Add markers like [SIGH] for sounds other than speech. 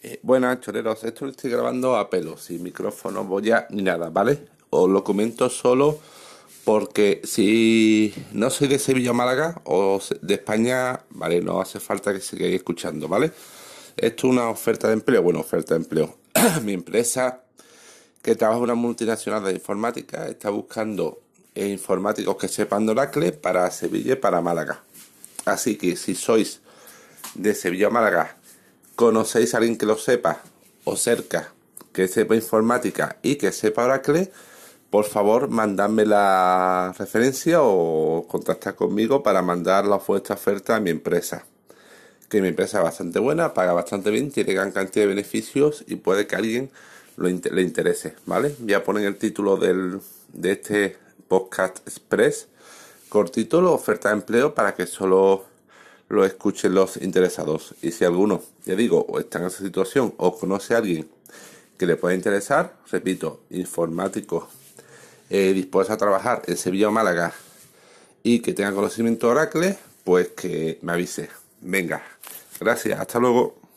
Eh, buenas, choreros. Esto lo estoy grabando a pelo, sin micrófono, boya ni nada, ¿vale? Os lo comento solo porque si no soy de Sevilla o Málaga o de España, ¿vale? No hace falta que sigáis escuchando, ¿vale? Esto es una oferta de empleo. Bueno, oferta de empleo. [CLEARS THROAT] Mi empresa, que trabaja en una multinacional de informática, está buscando informáticos que sepan Oracle para Sevilla y para Málaga. Así que si sois de Sevilla Málaga conocéis a alguien que lo sepa o cerca, que sepa informática y que sepa Oracle, por favor mandadme la referencia o contactad conmigo para mandar la vuestra oferta a mi empresa. Que mi empresa es bastante buena, paga bastante bien, tiene gran cantidad de beneficios y puede que alguien le interese, ¿vale? Voy a poner el título del, de este podcast express cortito, la oferta de empleo para que solo lo escuchen los interesados. Y si alguno, ya digo, o está en esa situación o conoce a alguien que le pueda interesar, repito, informático, eh, dispuesto a trabajar en Sevilla o Málaga y que tenga conocimiento Oracle, pues que me avise. Venga, gracias, hasta luego.